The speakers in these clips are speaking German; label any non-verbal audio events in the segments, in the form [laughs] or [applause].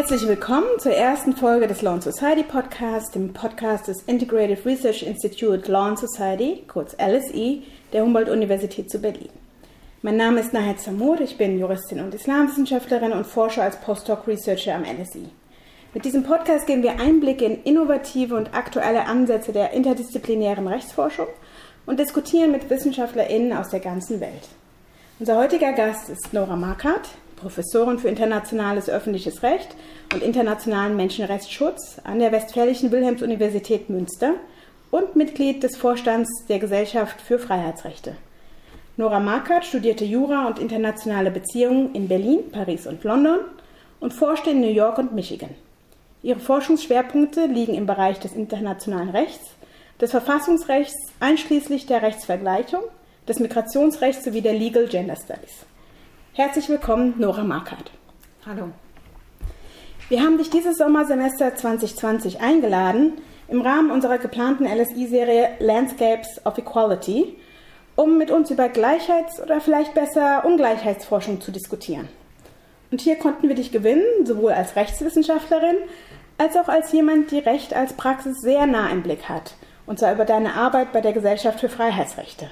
Herzlich willkommen zur ersten Folge des Law Society Podcast, dem Podcast des Integrated Research Institute Law Society, kurz LSE, der Humboldt-Universität zu Berlin. Mein Name ist Nahed Samur, ich bin Juristin und Islamwissenschaftlerin und forsche als Postdoc Researcher am LSE. Mit diesem Podcast geben wir Einblicke in innovative und aktuelle Ansätze der interdisziplinären Rechtsforschung und diskutieren mit WissenschaftlerInnen aus der ganzen Welt. Unser heutiger Gast ist Nora Markert, Professorin für internationales öffentliches Recht und internationalen Menschenrechtsschutz an der Westfälischen Wilhelms-Universität Münster und Mitglied des Vorstands der Gesellschaft für Freiheitsrechte. Nora Markert studierte Jura und internationale Beziehungen in Berlin, Paris und London und forschte in New York und Michigan. Ihre Forschungsschwerpunkte liegen im Bereich des internationalen Rechts, des Verfassungsrechts einschließlich der Rechtsvergleichung, des Migrationsrechts sowie der Legal Gender Studies. Herzlich willkommen, Nora Markert. Hallo. Wir haben dich dieses Sommersemester 2020 eingeladen im Rahmen unserer geplanten LSI-Serie Landscapes of Equality, um mit uns über Gleichheits- oder vielleicht besser Ungleichheitsforschung zu diskutieren. Und hier konnten wir dich gewinnen, sowohl als Rechtswissenschaftlerin als auch als jemand, die Recht als Praxis sehr nah im Blick hat, und zwar über deine Arbeit bei der Gesellschaft für Freiheitsrechte.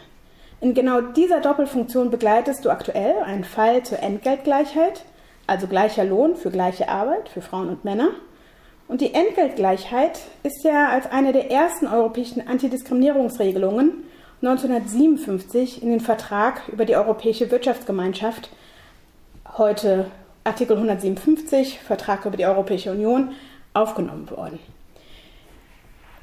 In genau dieser Doppelfunktion begleitest du aktuell einen Fall zur Entgeltgleichheit, also gleicher Lohn für gleiche Arbeit für Frauen und Männer. Und die Entgeltgleichheit ist ja als eine der ersten europäischen Antidiskriminierungsregelungen 1957 in den Vertrag über die Europäische Wirtschaftsgemeinschaft, heute Artikel 157, Vertrag über die Europäische Union, aufgenommen worden.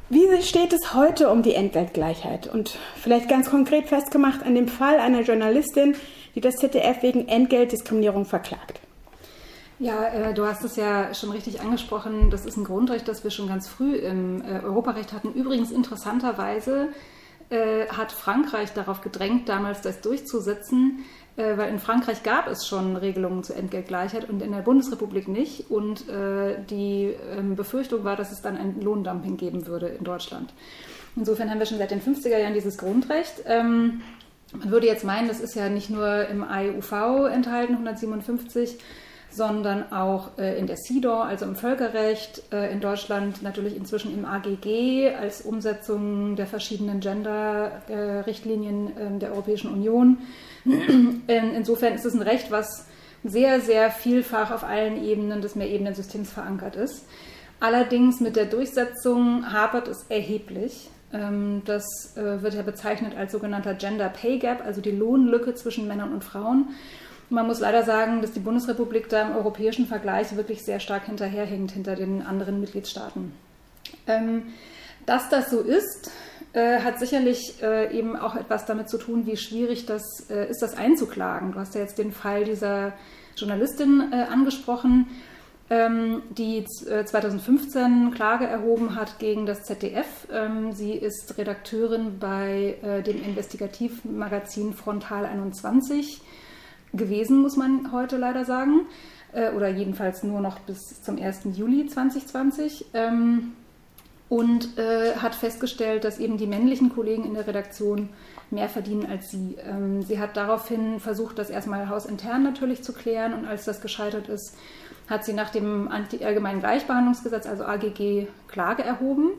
Wie steht es heute um die Entgeltgleichheit? Und vielleicht ganz konkret festgemacht an dem Fall einer Journalistin, die das ZDF wegen Entgeltdiskriminierung verklagt. Ja, äh, du hast es ja schon richtig angesprochen. Das ist ein Grundrecht, das wir schon ganz früh im äh, Europarecht hatten. Übrigens interessanterweise äh, hat Frankreich darauf gedrängt, damals das durchzusetzen, äh, weil in Frankreich gab es schon Regelungen zur Entgeltgleichheit und in der Bundesrepublik nicht. Und äh, die ähm, Befürchtung war, dass es dann ein Lohndumping geben würde in Deutschland. Insofern haben wir schon seit den 50er Jahren dieses Grundrecht. Ähm, man würde jetzt meinen, das ist ja nicht nur im AEUV enthalten, 157, sondern auch äh, in der CEDAW, also im Völkerrecht, äh, in Deutschland natürlich inzwischen im AGG als Umsetzung der verschiedenen Gender-Richtlinien äh, der Europäischen Union. Insofern ist es ein Recht, was sehr, sehr vielfach auf allen Ebenen des Mehrebenensystems verankert ist. Allerdings mit der Durchsetzung hapert es erheblich. Ähm, das äh, wird ja bezeichnet als sogenannter Gender Pay Gap, also die Lohnlücke zwischen Männern und Frauen. Man muss leider sagen, dass die Bundesrepublik da im europäischen Vergleich wirklich sehr stark hinterherhängt hinter den anderen Mitgliedstaaten. Ähm, dass das so ist, äh, hat sicherlich äh, eben auch etwas damit zu tun, wie schwierig das äh, ist, das einzuklagen. Du hast ja jetzt den Fall dieser Journalistin äh, angesprochen, ähm, die 2015 äh, Klage erhoben hat gegen das ZDF. Ähm, sie ist Redakteurin bei äh, dem Investigativmagazin Frontal 21 gewesen, muss man heute leider sagen. Äh, oder jedenfalls nur noch bis zum 1. Juli 2020. Ähm, und äh, hat festgestellt, dass eben die männlichen Kollegen in der Redaktion mehr verdienen als sie. Ähm, sie hat daraufhin versucht, das erstmal hausintern natürlich zu klären und als das gescheitert ist, hat sie nach dem Allgemeinen Gleichbehandlungsgesetz, also AGG, Klage erhoben.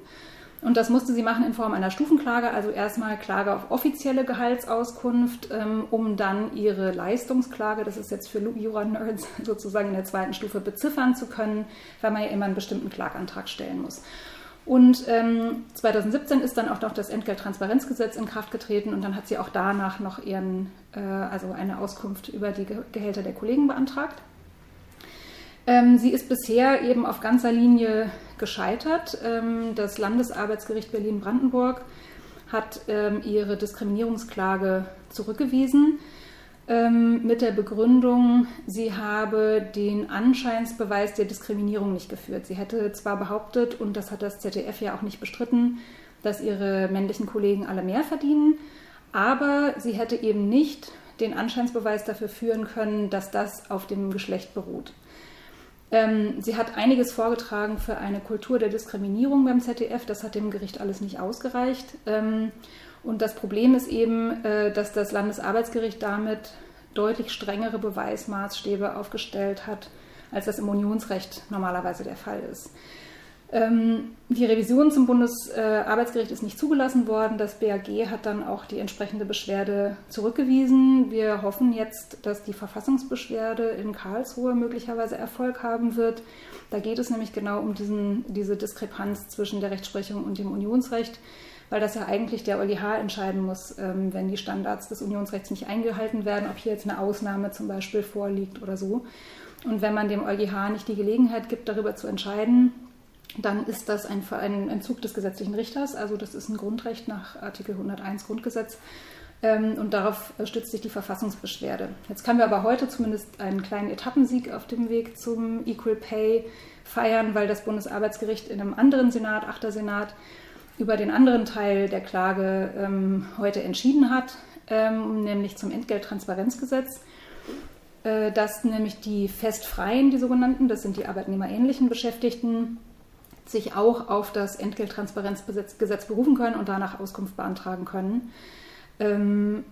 Und das musste sie machen in Form einer Stufenklage, also erstmal Klage auf offizielle Gehaltsauskunft, ähm, um dann ihre Leistungsklage, das ist jetzt für Jura-Nerds [laughs] sozusagen in der zweiten Stufe, beziffern zu können, weil man ja immer einen bestimmten Klagantrag stellen muss. Und ähm, 2017 ist dann auch noch das Entgelttransparenzgesetz in Kraft getreten und dann hat sie auch danach noch ihren, äh, also eine Auskunft über die Gehälter der Kollegen beantragt. Ähm, sie ist bisher eben auf ganzer Linie gescheitert. Ähm, das Landesarbeitsgericht Berlin-Brandenburg hat ähm, ihre Diskriminierungsklage zurückgewiesen ähm, mit der Begründung, sie habe den Anscheinsbeweis der Diskriminierung nicht geführt. Sie hätte zwar behauptet, und das hat das ZDF ja auch nicht bestritten, dass ihre männlichen Kollegen alle mehr verdienen, aber sie hätte eben nicht den Anscheinsbeweis dafür führen können, dass das auf dem Geschlecht beruht. Ähm, sie hat einiges vorgetragen für eine Kultur der Diskriminierung beim ZDF. Das hat dem Gericht alles nicht ausgereicht. Ähm, und das Problem ist eben, äh, dass das Landesarbeitsgericht damit deutlich strengere Beweismaßstäbe aufgestellt hat als das im Unionsrecht normalerweise der Fall ist. Ähm, die Revision zum Bundesarbeitsgericht ist nicht zugelassen worden. Das BAG hat dann auch die entsprechende Beschwerde zurückgewiesen. Wir hoffen jetzt, dass die Verfassungsbeschwerde in Karlsruhe möglicherweise Erfolg haben wird. Da geht es nämlich genau um diesen, diese Diskrepanz zwischen der Rechtsprechung und dem Unionsrecht, weil das ja eigentlich der EuGH entscheiden muss, ähm, wenn die Standards des Unionsrechts nicht eingehalten werden, ob hier jetzt eine Ausnahme zum Beispiel vorliegt oder so. Und wenn man dem EuGH nicht die Gelegenheit gibt, darüber zu entscheiden, dann ist das ein, ein Entzug des gesetzlichen Richters, also das ist ein Grundrecht nach Artikel 101 Grundgesetz. Ähm, und darauf stützt sich die Verfassungsbeschwerde. Jetzt können wir aber heute zumindest einen kleinen Etappensieg auf dem Weg zum Equal Pay feiern, weil das Bundesarbeitsgericht in einem anderen Senat, achter Senat, über den anderen Teil der Klage ähm, heute entschieden hat, ähm, nämlich zum Entgelttransparenzgesetz. Äh, dass nämlich die festfreien, die sogenannten, das sind die arbeitnehmerähnlichen Beschäftigten, sich auch auf das Entgelttransparenzgesetz berufen können und danach Auskunft beantragen können. Ähm,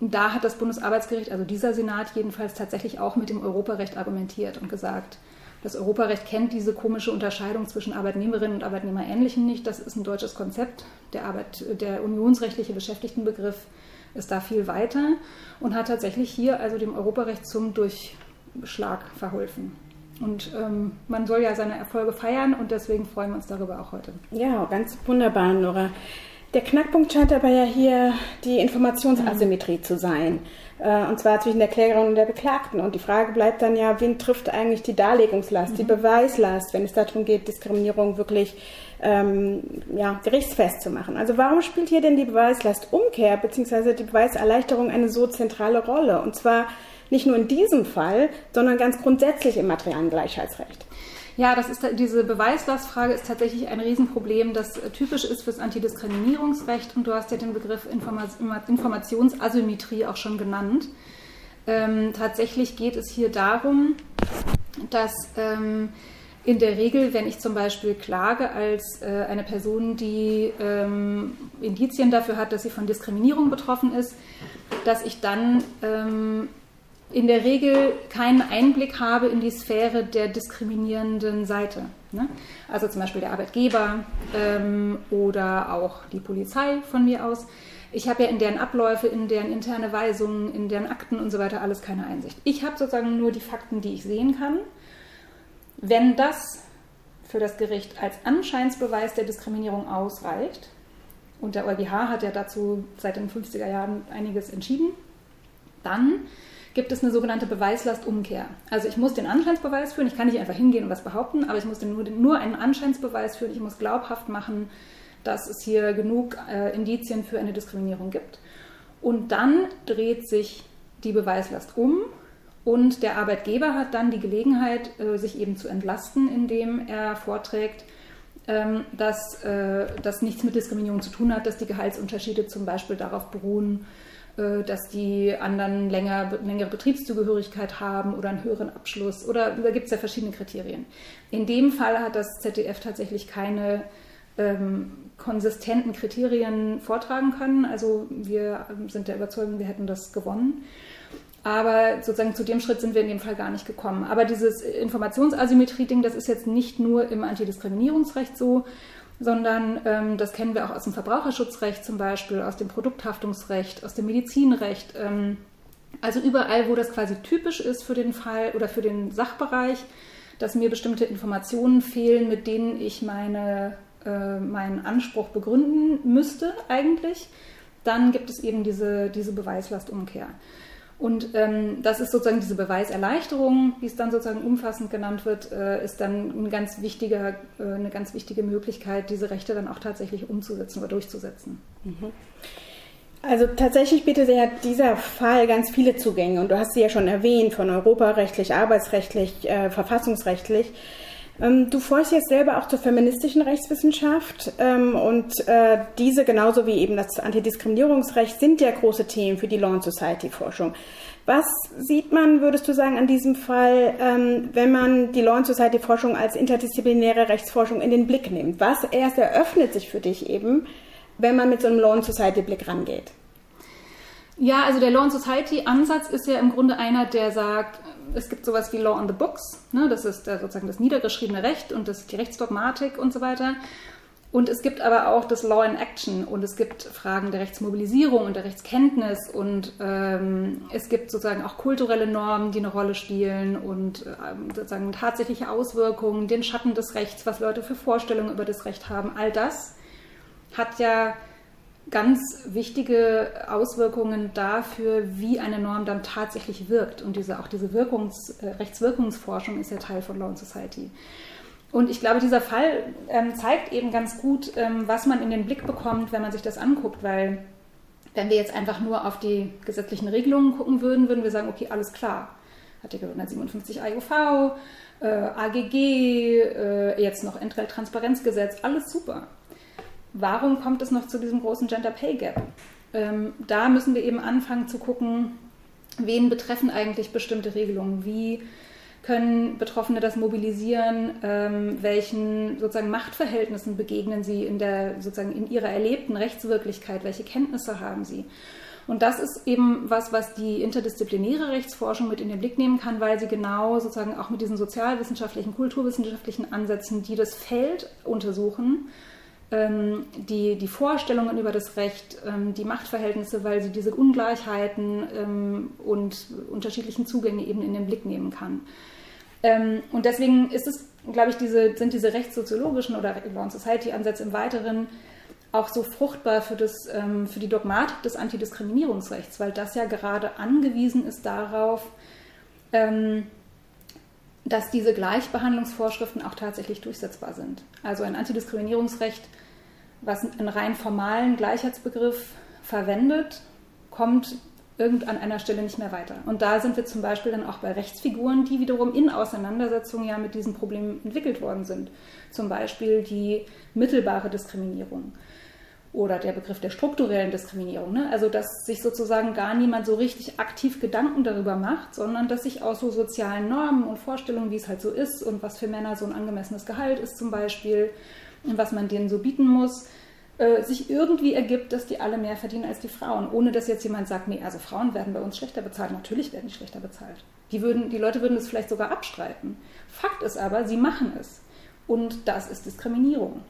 da hat das Bundesarbeitsgericht, also dieser Senat jedenfalls, tatsächlich auch mit dem Europarecht argumentiert und gesagt, das Europarecht kennt diese komische Unterscheidung zwischen Arbeitnehmerinnen und Arbeitnehmerähnlichen nicht. Das ist ein deutsches Konzept. Der, Arbeit, der unionsrechtliche Beschäftigtenbegriff ist da viel weiter und hat tatsächlich hier also dem Europarecht zum Durchschlag verholfen. Und ähm, man soll ja seine Erfolge feiern und deswegen freuen wir uns darüber auch heute. Ja, ganz wunderbar, Nora. Der Knackpunkt scheint aber ja hier die Informationsasymmetrie mhm. zu sein. Äh, und zwar zwischen der Klägerin und der Beklagten. Und die Frage bleibt dann ja, wen trifft eigentlich die Darlegungslast, mhm. die Beweislast, wenn es darum geht, Diskriminierung wirklich ähm, ja, gerichtsfest zu machen. Also warum spielt hier denn die Beweislastumkehr bzw. die Beweiserleichterung eine so zentrale Rolle? Und zwar nicht nur in diesem Fall, sondern ganz grundsätzlich im materialen Gleichheitsrecht. Ja, das ist diese Beweislastfrage ist tatsächlich ein Riesenproblem, das typisch ist fürs Antidiskriminierungsrecht und du hast ja den Begriff Informationsasymmetrie auch schon genannt. Ähm, tatsächlich geht es hier darum, dass ähm, in der Regel, wenn ich zum Beispiel klage als äh, eine Person, die ähm, Indizien dafür hat, dass sie von Diskriminierung betroffen ist, dass ich dann ähm, in der Regel keinen Einblick habe in die Sphäre der diskriminierenden Seite. Ne? Also zum Beispiel der Arbeitgeber ähm, oder auch die Polizei von mir aus. Ich habe ja in deren Abläufe, in deren interne Weisungen, in deren Akten und so weiter alles keine Einsicht. Ich habe sozusagen nur die Fakten, die ich sehen kann. Wenn das für das Gericht als Anscheinsbeweis der Diskriminierung ausreicht, und der EuGH hat ja dazu seit den 50er Jahren einiges entschieden, dann gibt es eine sogenannte Beweislastumkehr. Also ich muss den Anscheinsbeweis führen, ich kann nicht einfach hingehen und was behaupten, aber ich muss nur, nur einen Anscheinsbeweis führen, ich muss glaubhaft machen, dass es hier genug äh, Indizien für eine Diskriminierung gibt. Und dann dreht sich die Beweislast um und der Arbeitgeber hat dann die Gelegenheit, äh, sich eben zu entlasten, indem er vorträgt, ähm, dass äh, das nichts mit Diskriminierung zu tun hat, dass die Gehaltsunterschiede zum Beispiel darauf beruhen, dass die anderen länger, längere Betriebszugehörigkeit haben oder einen höheren Abschluss. Oder da gibt es ja verschiedene Kriterien. In dem Fall hat das ZDF tatsächlich keine ähm, konsistenten Kriterien vortragen können. Also wir sind der Überzeugung, wir hätten das gewonnen. Aber sozusagen zu dem Schritt sind wir in dem Fall gar nicht gekommen. Aber dieses Informationsasymmetrie-Ding, das ist jetzt nicht nur im Antidiskriminierungsrecht so, sondern ähm, das kennen wir auch aus dem Verbraucherschutzrecht zum Beispiel, aus dem Produkthaftungsrecht, aus dem Medizinrecht. Ähm, also überall, wo das quasi typisch ist für den Fall oder für den Sachbereich, dass mir bestimmte Informationen fehlen, mit denen ich meine, äh, meinen Anspruch begründen müsste eigentlich, dann gibt es eben diese, diese Beweislastumkehr. Und ähm, das ist sozusagen diese Beweiserleichterung, wie es dann sozusagen umfassend genannt wird, äh, ist dann ein ganz wichtiger, äh, eine ganz wichtige Möglichkeit, diese Rechte dann auch tatsächlich umzusetzen oder durchzusetzen. Mhm. Also tatsächlich bietet ja dieser Fall ganz viele Zugänge und du hast sie ja schon erwähnt, von europarechtlich, arbeitsrechtlich, äh, verfassungsrechtlich. Ähm, du forschst jetzt selber auch zur feministischen Rechtswissenschaft ähm, und äh, diese genauso wie eben das Antidiskriminierungsrecht sind ja große Themen für die Law and Society Forschung. Was sieht man, würdest du sagen, an diesem Fall, ähm, wenn man die Law and Society Forschung als interdisziplinäre Rechtsforschung in den Blick nimmt? Was erst eröffnet sich für dich eben, wenn man mit so einem Law and Society Blick rangeht? Ja, also der Law and Society Ansatz ist ja im Grunde einer, der sagt, es gibt sowas wie Law on the Books, ne? das ist äh, sozusagen das niedergeschriebene Recht und das, die Rechtsdogmatik und so weiter. Und es gibt aber auch das Law in Action und es gibt Fragen der Rechtsmobilisierung und der Rechtskenntnis und ähm, es gibt sozusagen auch kulturelle Normen, die eine Rolle spielen und ähm, sozusagen tatsächliche Auswirkungen, den Schatten des Rechts, was Leute für Vorstellungen über das Recht haben. All das hat ja ganz wichtige Auswirkungen dafür, wie eine Norm dann tatsächlich wirkt. Und diese, auch diese Wirkungs, äh, Rechtswirkungsforschung ist ja Teil von Law and Society. Und ich glaube, dieser Fall ähm, zeigt eben ganz gut, ähm, was man in den Blick bekommt, wenn man sich das anguckt, weil wenn wir jetzt einfach nur auf die gesetzlichen Regelungen gucken würden, würden wir sagen, okay, alles klar. Artikel 157 AUV, äh, AGG, äh, jetzt noch Entrell-Transparenzgesetz, alles super. Warum kommt es noch zu diesem großen Gender Pay Gap? Ähm, da müssen wir eben anfangen zu gucken, wen betreffen eigentlich bestimmte Regelungen, wie können Betroffene das mobilisieren? Ähm, welchen sozusagen Machtverhältnissen begegnen sie in der sozusagen in ihrer erlebten Rechtswirklichkeit? Welche Kenntnisse haben sie? Und das ist eben was, was die interdisziplinäre Rechtsforschung mit in den Blick nehmen kann, weil sie genau sozusagen auch mit diesen sozialwissenschaftlichen, kulturwissenschaftlichen Ansätzen, die das Feld untersuchen, die, die Vorstellungen über das Recht, ähm, die Machtverhältnisse, weil sie diese Ungleichheiten ähm, und unterschiedlichen Zugänge eben in den Blick nehmen kann. Ähm, und deswegen ist es, glaube ich, diese, sind diese rechtssoziologischen oder Law Society-Ansätze im Weiteren auch so fruchtbar für, das, ähm, für die Dogmatik des Antidiskriminierungsrechts, weil das ja gerade angewiesen ist darauf, ähm, dass diese Gleichbehandlungsvorschriften auch tatsächlich durchsetzbar sind. Also ein Antidiskriminierungsrecht, was einen rein formalen Gleichheitsbegriff verwendet, kommt irgend an einer Stelle nicht mehr weiter. Und da sind wir zum Beispiel dann auch bei Rechtsfiguren, die wiederum in Auseinandersetzung ja mit diesen Problemen entwickelt worden sind. Zum Beispiel die mittelbare Diskriminierung oder der Begriff der strukturellen Diskriminierung. Ne? Also dass sich sozusagen gar niemand so richtig aktiv Gedanken darüber macht, sondern dass sich aus so sozialen Normen und Vorstellungen, wie es halt so ist und was für Männer so ein angemessenes Gehalt ist zum Beispiel was man denen so bieten muss, äh, sich irgendwie ergibt, dass die alle mehr verdienen als die Frauen, ohne dass jetzt jemand sagt, nee, also Frauen werden bei uns schlechter bezahlt. Natürlich werden die schlechter bezahlt. Die, würden, die Leute würden es vielleicht sogar abstreiten. Fakt ist aber, sie machen es. Und das ist Diskriminierung.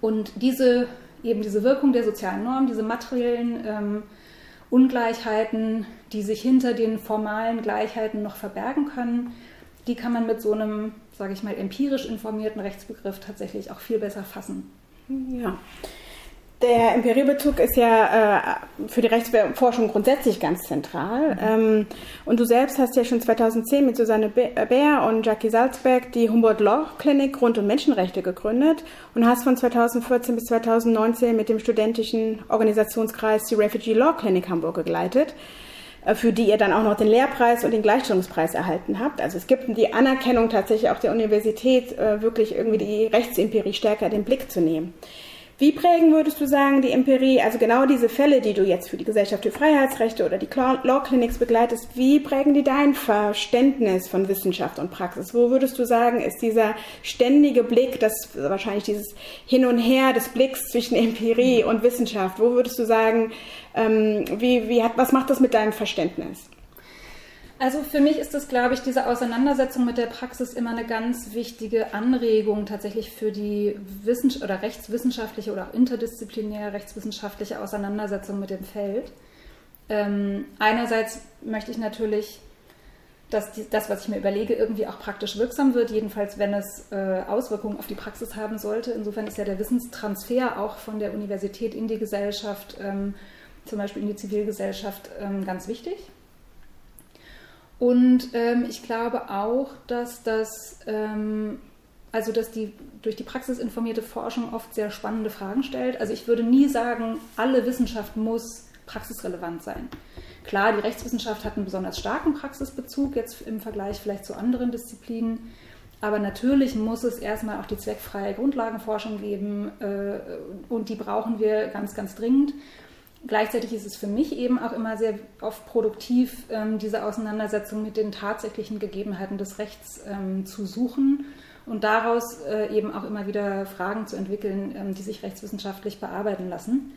Und diese, eben diese Wirkung der sozialen Norm, diese materiellen ähm, Ungleichheiten, die sich hinter den formalen Gleichheiten noch verbergen können, die kann man mit so einem, sage ich mal, empirisch informierten Rechtsbegriff tatsächlich auch viel besser fassen. Ja. Der Empiriebezug ist ja äh, für die Rechtsforschung grundsätzlich ganz zentral. Mhm. Ähm, und du selbst hast ja schon 2010 mit Susanne Bär und Jackie Salzberg die Humboldt Law Clinic Grund- und Menschenrechte gegründet und hast von 2014 bis 2019 mit dem studentischen Organisationskreis die Refugee Law Clinic Hamburg gegleitet äh, für die ihr dann auch noch den Lehrpreis und den Gleichstellungspreis erhalten habt. Also es gibt die Anerkennung tatsächlich auch der Universität, äh, wirklich irgendwie die Rechtsempirie stärker den Blick zu nehmen. Wie prägen würdest du sagen, die Empirie, also genau diese Fälle, die du jetzt für die Gesellschaft für Freiheitsrechte oder die Law Clinics begleitest, wie prägen die dein Verständnis von Wissenschaft und Praxis? Wo würdest du sagen, ist dieser ständige Blick, das wahrscheinlich dieses Hin und Her des Blicks zwischen Empirie und Wissenschaft, wo würdest du sagen, ähm, wie, wie hat, was macht das mit deinem Verständnis? Also für mich ist das, glaube ich, diese Auseinandersetzung mit der Praxis immer eine ganz wichtige Anregung tatsächlich für die Wissens oder rechtswissenschaftliche oder auch interdisziplinäre rechtswissenschaftliche Auseinandersetzung mit dem Feld. Ähm, einerseits möchte ich natürlich, dass die, das, was ich mir überlege, irgendwie auch praktisch wirksam wird, jedenfalls wenn es äh, Auswirkungen auf die Praxis haben sollte. Insofern ist ja der Wissenstransfer auch von der Universität in die Gesellschaft, ähm, zum Beispiel in die Zivilgesellschaft, ähm, ganz wichtig. Und ähm, ich glaube auch, dass das, ähm, also dass die durch die praxisinformierte Forschung oft sehr spannende Fragen stellt. Also ich würde nie sagen, alle Wissenschaft muss praxisrelevant sein. Klar, die Rechtswissenschaft hat einen besonders starken Praxisbezug, jetzt im Vergleich vielleicht zu anderen Disziplinen. Aber natürlich muss es erstmal auch die zweckfreie Grundlagenforschung geben äh, und die brauchen wir ganz, ganz dringend. Gleichzeitig ist es für mich eben auch immer sehr oft produktiv, ähm, diese Auseinandersetzung mit den tatsächlichen Gegebenheiten des Rechts ähm, zu suchen und daraus äh, eben auch immer wieder Fragen zu entwickeln, ähm, die sich rechtswissenschaftlich bearbeiten lassen.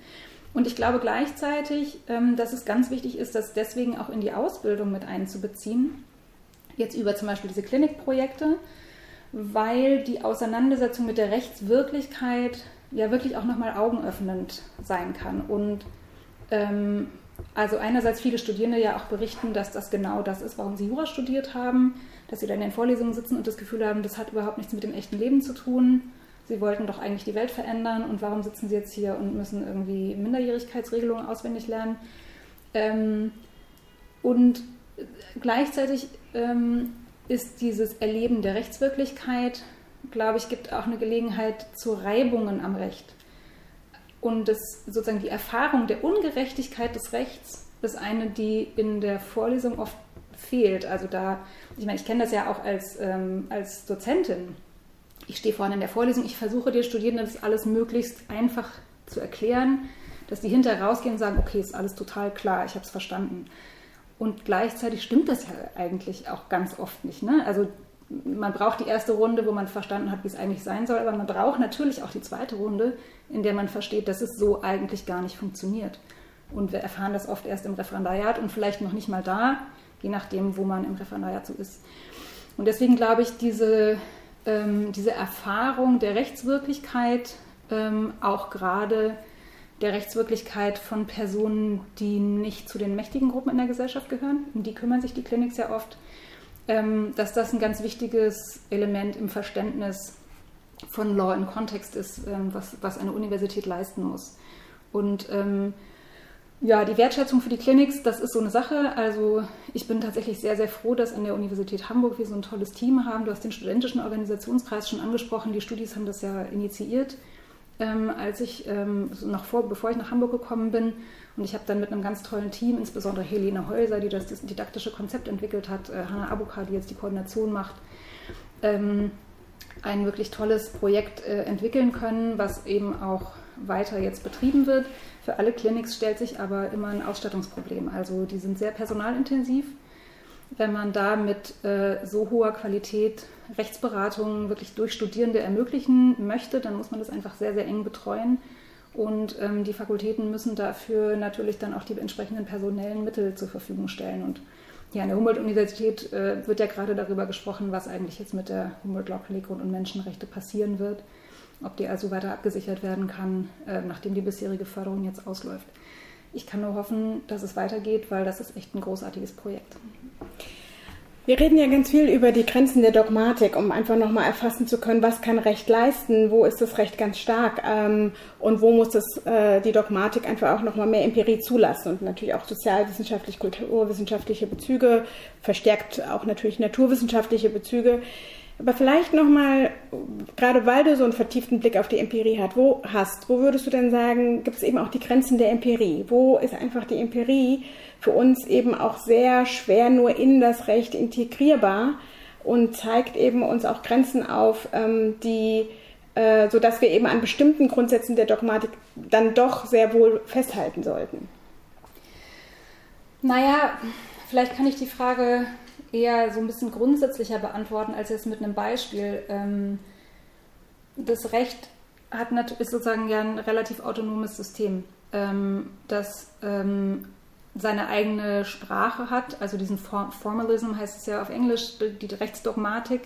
Und ich glaube gleichzeitig, dass es ganz wichtig ist, das deswegen auch in die Ausbildung mit einzubeziehen, jetzt über zum Beispiel diese Klinikprojekte, weil die Auseinandersetzung mit der Rechtswirklichkeit ja wirklich auch nochmal augenöffnend sein kann. Und ähm, also einerseits viele Studierende ja auch berichten, dass das genau das ist, warum sie Jura studiert haben, dass sie dann in den Vorlesungen sitzen und das Gefühl haben, das hat überhaupt nichts mit dem echten Leben zu tun. Sie wollten doch eigentlich die Welt verändern und warum sitzen sie jetzt hier und müssen irgendwie Minderjährigkeitsregelungen auswendig lernen? Ähm, und gleichzeitig ähm, ist dieses Erleben der Rechtswirklichkeit, glaube ich, gibt auch eine Gelegenheit zu Reibungen am Recht. Und das, sozusagen die Erfahrung der Ungerechtigkeit des Rechts ist eine, die in der Vorlesung oft fehlt. Also da, ich meine, ich kenne das ja auch als, ähm, als Dozentin. Ich stehe vorne in der Vorlesung, ich versuche den Studierenden das alles möglichst einfach zu erklären, dass die hinterher rausgehen und sagen, okay, ist alles total klar, ich habe es verstanden. Und gleichzeitig stimmt das ja eigentlich auch ganz oft nicht. Ne? Also man braucht die erste Runde, wo man verstanden hat, wie es eigentlich sein soll, aber man braucht natürlich auch die zweite Runde, in der man versteht, dass es so eigentlich gar nicht funktioniert. Und wir erfahren das oft erst im Referendariat und vielleicht noch nicht mal da, je nachdem, wo man im Referendariat so ist. Und deswegen glaube ich, diese, ähm, diese Erfahrung der Rechtswirklichkeit, ähm, auch gerade der Rechtswirklichkeit von Personen, die nicht zu den mächtigen Gruppen in der Gesellschaft gehören, um die kümmern sich die Kliniks ja oft, dass das ein ganz wichtiges Element im Verständnis von Law in Kontext ist, ähm, was, was eine Universität leisten muss. Und ähm, ja, die Wertschätzung für die Clinics, das ist so eine Sache. Also ich bin tatsächlich sehr, sehr froh, dass an der Universität Hamburg wir so ein tolles Team haben. Du hast den studentischen Organisationskreis schon angesprochen. Die Studis haben das ja initiiert, ähm, als ich ähm, noch vor, bevor ich nach Hamburg gekommen bin. Und ich habe dann mit einem ganz tollen Team, insbesondere Helene Häuser, die das, das didaktische Konzept entwickelt hat, äh, Hanna Abuka, die jetzt die Koordination macht, ähm, ein wirklich tolles Projekt äh, entwickeln können, was eben auch weiter jetzt betrieben wird. Für alle Clinics stellt sich aber immer ein Ausstattungsproblem. Also die sind sehr personalintensiv. Wenn man da mit äh, so hoher Qualität Rechtsberatungen wirklich durch Studierende ermöglichen möchte, dann muss man das einfach sehr, sehr eng betreuen. Und ähm, die Fakultäten müssen dafür natürlich dann auch die entsprechenden personellen Mittel zur Verfügung stellen. Und ja, an der Humboldt-Universität äh, wird ja gerade darüber gesprochen, was eigentlich jetzt mit der Humboldt-Law-Klinik Grund- und Menschenrechte passieren wird. Ob die also weiter abgesichert werden kann, äh, nachdem die bisherige Förderung jetzt ausläuft. Ich kann nur hoffen, dass es weitergeht, weil das ist echt ein großartiges Projekt. Wir reden ja ganz viel über die Grenzen der Dogmatik, um einfach nochmal erfassen zu können, was kann Recht leisten, wo ist das Recht ganz stark ähm, und wo muss das, äh, die Dogmatik einfach auch nochmal mehr Empirie zulassen und natürlich auch sozialwissenschaftlich, kulturwissenschaftliche Bezüge, verstärkt auch natürlich naturwissenschaftliche Bezüge. Aber vielleicht nochmal, gerade weil du so einen vertieften Blick auf die Empirie hat, wo hast, wo würdest du denn sagen, gibt es eben auch die Grenzen der Empirie? Wo ist einfach die Empirie für uns eben auch sehr schwer nur in das Recht integrierbar und zeigt eben uns auch Grenzen auf, ähm, die, äh, sodass wir eben an bestimmten Grundsätzen der Dogmatik dann doch sehr wohl festhalten sollten? Naja, vielleicht kann ich die Frage eher so ein bisschen grundsätzlicher beantworten, als jetzt mit einem Beispiel. Ähm, das Recht hat ist sozusagen ja ein relativ autonomes System, ähm, das ähm, seine eigene Sprache hat, also diesen Formalism heißt es ja auf Englisch, die Rechtsdogmatik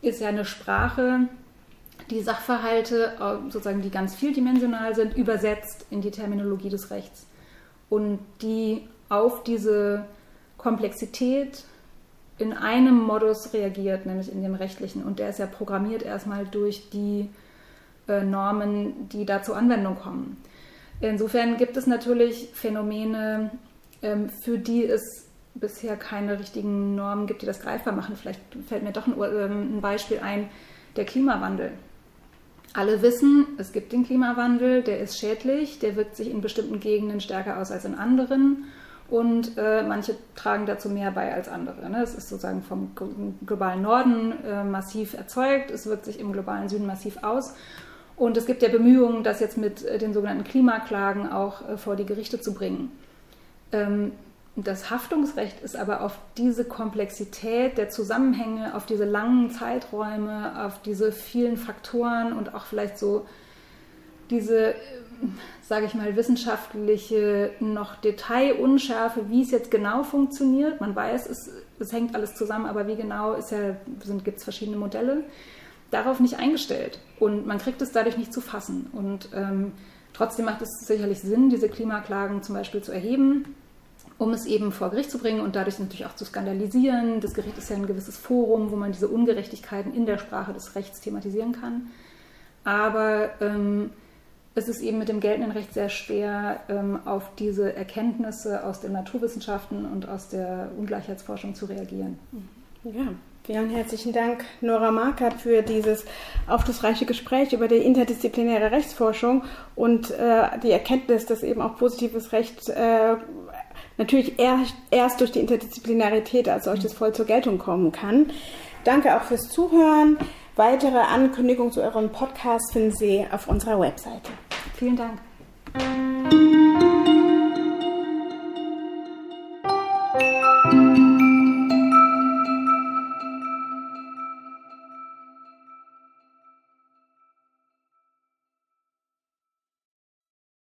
ist ja eine Sprache, die Sachverhalte, äh, sozusagen die ganz vieldimensional sind, übersetzt in die Terminologie des Rechts und die auf diese Komplexität in einem Modus reagiert, nämlich in dem rechtlichen. Und der ist ja programmiert erstmal durch die äh, Normen, die da zur Anwendung kommen. Insofern gibt es natürlich Phänomene, ähm, für die es bisher keine richtigen Normen gibt, die das greifbar machen. Vielleicht fällt mir doch ein, ähm, ein Beispiel ein, der Klimawandel. Alle wissen, es gibt den Klimawandel, der ist schädlich, der wirkt sich in bestimmten Gegenden stärker aus als in anderen und äh, manche tragen dazu mehr bei als andere. Ne? Es ist sozusagen vom globalen Norden äh, massiv erzeugt, es wirkt sich im globalen Süden massiv aus. Und es gibt ja Bemühungen, das jetzt mit äh, den sogenannten Klimaklagen auch äh, vor die Gerichte zu bringen. Ähm, das Haftungsrecht ist aber auf diese Komplexität der Zusammenhänge, auf diese langen Zeiträume, auf diese vielen Faktoren und auch vielleicht so diese sage ich mal, wissenschaftliche noch Detailunschärfe, wie es jetzt genau funktioniert. Man weiß, es es hängt alles zusammen, aber wie genau ja, gibt es verschiedene Modelle, darauf nicht eingestellt. Und man kriegt es dadurch nicht zu fassen. Und ähm, trotzdem macht es sicherlich Sinn, diese Klimaklagen zum Beispiel zu erheben um es eben vor Gericht zu bringen und dadurch natürlich auch zu skandalisieren. Das Gericht ist ja ein gewisses Forum, wo man diese Ungerechtigkeiten in der Sprache des Rechts thematisieren kann. Aber ähm, es ist eben mit dem geltenden Recht sehr schwer, ähm, auf diese Erkenntnisse aus den Naturwissenschaften und aus der Ungleichheitsforschung zu reagieren. Ja, vielen herzlichen Dank, Nora Markert, für dieses aufschlussreiche Gespräch über die interdisziplinäre Rechtsforschung und äh, die Erkenntnis, dass eben auch positives Recht äh, natürlich erst, erst durch die Interdisziplinarität als solches voll zur Geltung kommen kann. Danke auch fürs Zuhören. Weitere Ankündigungen zu eurem Podcast finden Sie auf unserer Webseite. Vielen Dank.